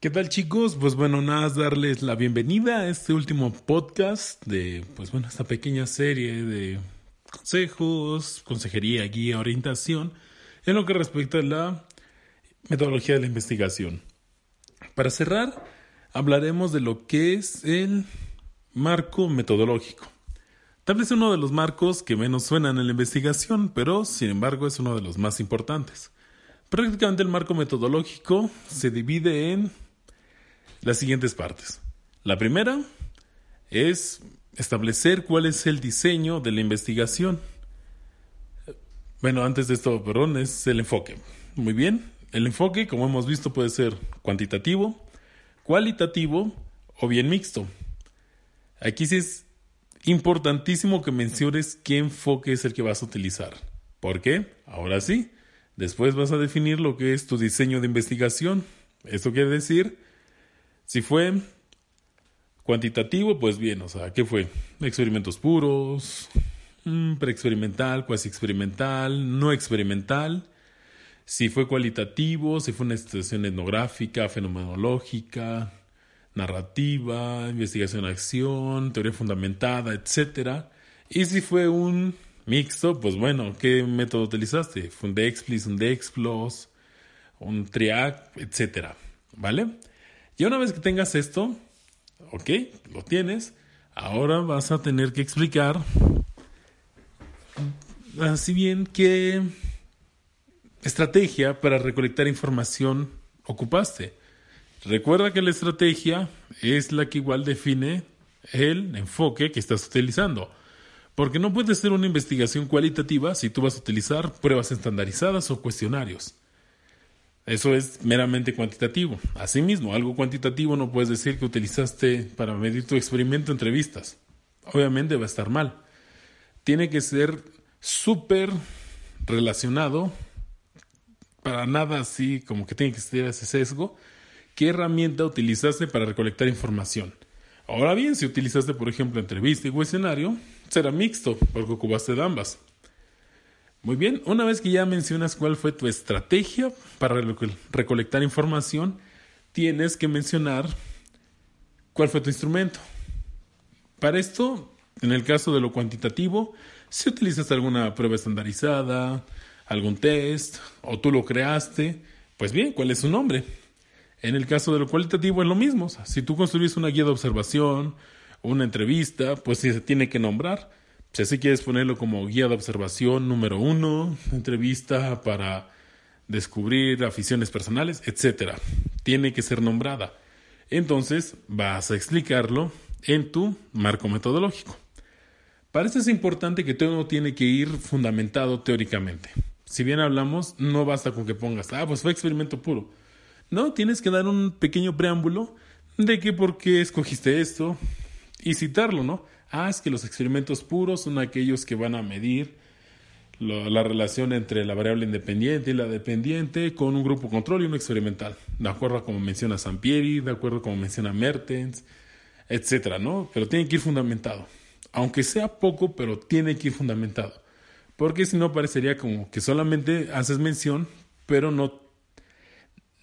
¿Qué tal chicos? Pues bueno, nada más darles la bienvenida a este último podcast de, pues bueno, esta pequeña serie de consejos, consejería, guía, orientación en lo que respecta a la metodología de la investigación. Para cerrar, hablaremos de lo que es el marco metodológico. Tal vez uno de los marcos que menos suenan en la investigación, pero sin embargo es uno de los más importantes. Prácticamente el marco metodológico se divide en las siguientes partes. La primera es establecer cuál es el diseño de la investigación. Bueno, antes de esto, perdón, es el enfoque. Muy bien, el enfoque, como hemos visto, puede ser cuantitativo, cualitativo o bien mixto. Aquí sí es importantísimo que menciones qué enfoque es el que vas a utilizar. ¿Por qué? Ahora sí, después vas a definir lo que es tu diseño de investigación. Esto quiere decir, si fue cuantitativo, pues bien, o sea, ¿qué fue? Experimentos puros, mm, preexperimental, cuasi experimental, no experimental si fue cualitativo, si fue una situación etnográfica, fenomenológica, narrativa, investigación-acción, teoría fundamentada, etc. Y si fue un mixto, pues bueno, ¿qué método utilizaste? ¿Fue un DEXPLIS, un DEXPLOS, un TRIAC, etc. ¿Vale? Y una vez que tengas esto, ok, lo tienes, ahora vas a tener que explicar, así bien, que estrategia para recolectar información ocupaste. Recuerda que la estrategia es la que igual define el enfoque que estás utilizando. Porque no puede ser una investigación cualitativa si tú vas a utilizar pruebas estandarizadas o cuestionarios. Eso es meramente cuantitativo. Asimismo, algo cuantitativo no puedes decir que utilizaste para medir tu experimento entrevistas. Obviamente va a estar mal. Tiene que ser súper relacionado para nada así como que tiene que ser ese sesgo, ¿qué herramienta utilizaste para recolectar información? Ahora bien, si utilizaste, por ejemplo, entrevista y cuestionario, será mixto, porque ocupaste de ambas. Muy bien, una vez que ya mencionas cuál fue tu estrategia para recolectar información, tienes que mencionar cuál fue tu instrumento. Para esto, en el caso de lo cuantitativo, si utilizas alguna prueba estandarizada, algún test o tú lo creaste, pues bien, ¿cuál es su nombre? En el caso de lo cualitativo es lo mismo. si tú construyes una guía de observación, una entrevista, pues se tiene que nombrar. Si así quieres ponerlo como guía de observación número uno, entrevista para descubrir aficiones personales, etc. Tiene que ser nombrada. Entonces vas a explicarlo en tu marco metodológico. Para eso es importante que todo tiene que ir fundamentado teóricamente si bien hablamos, no basta con que pongas, ah, pues fue experimento puro. No, tienes que dar un pequeño preámbulo de que por qué escogiste esto y citarlo, ¿no? Ah, es que los experimentos puros son aquellos que van a medir la relación entre la variable independiente y la dependiente con un grupo control y uno experimental, de acuerdo a como menciona Sampieri, de acuerdo a como menciona Mertens, etcétera, ¿no? Pero tiene que ir fundamentado. Aunque sea poco, pero tiene que ir fundamentado. Porque si no parecería como que solamente haces mención, pero no,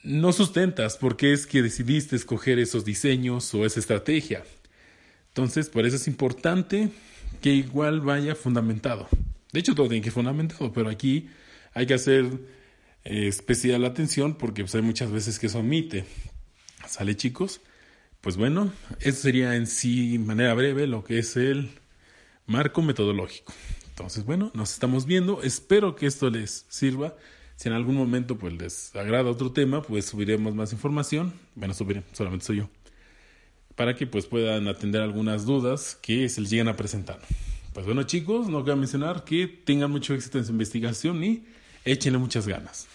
no sustentas por qué es que decidiste escoger esos diseños o esa estrategia. Entonces, por eso es importante que igual vaya fundamentado. De hecho, todo tiene que ir fundamentado, pero aquí hay que hacer eh, especial atención porque pues, hay muchas veces que eso omite. ¿Sale, chicos? Pues bueno, eso sería en sí, manera breve, lo que es el marco metodológico. Entonces, bueno, nos estamos viendo. Espero que esto les sirva. Si en algún momento pues les agrada otro tema, pues subiremos más información. Bueno, subiré, solamente soy yo. Para que pues puedan atender algunas dudas que se les lleguen a presentar. Pues bueno chicos, no queda mencionar que tengan mucho éxito en su investigación y échenle muchas ganas.